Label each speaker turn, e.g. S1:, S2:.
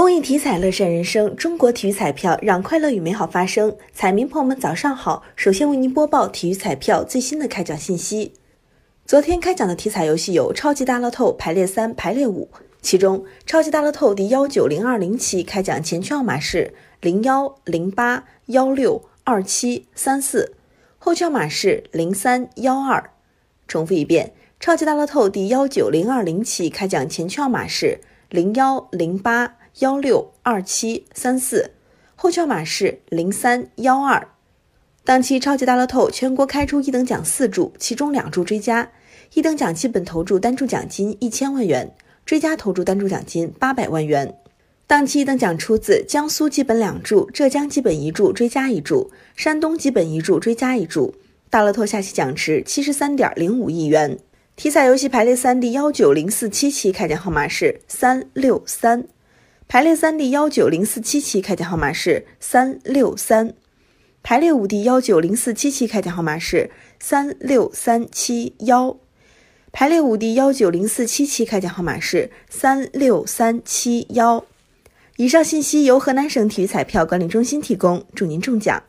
S1: 公益体彩乐善人生，中国体育彩票让快乐与美好发生。彩民朋友们，早上好！首先为您播报体育彩票最新的开奖信息。昨天开奖的体彩游戏有超级大乐透排列三、排列五，其中超级大乐透第幺九零二零期开奖前区号码是零幺零八幺六二七三四，后区号码是零三幺二。重复一遍，超级大乐透第幺九零二零期开奖前区号码是零幺零八。幺六二七三四，后券码是零三幺二。当期超级大乐透全国开出一等奖四注，其中两注追加，一等奖基本投注单注奖金一千万元，追加投注单注奖金八百万元。当期一等奖出自江苏基本两注，浙江基本一注追加一注，山东基本一注追加一注。大乐透下期奖池七十三点零五亿元。体彩游戏排列三第幺九零四七期开奖号码是三六三。排列三第幺九零四七期开奖号码是三六三，排列五第幺九零四七期开奖号码是三六三七幺，排列五第幺九零四七期开奖号码是三六三七幺。以上信息由河南省体育彩票管理中心提供，祝您中奖。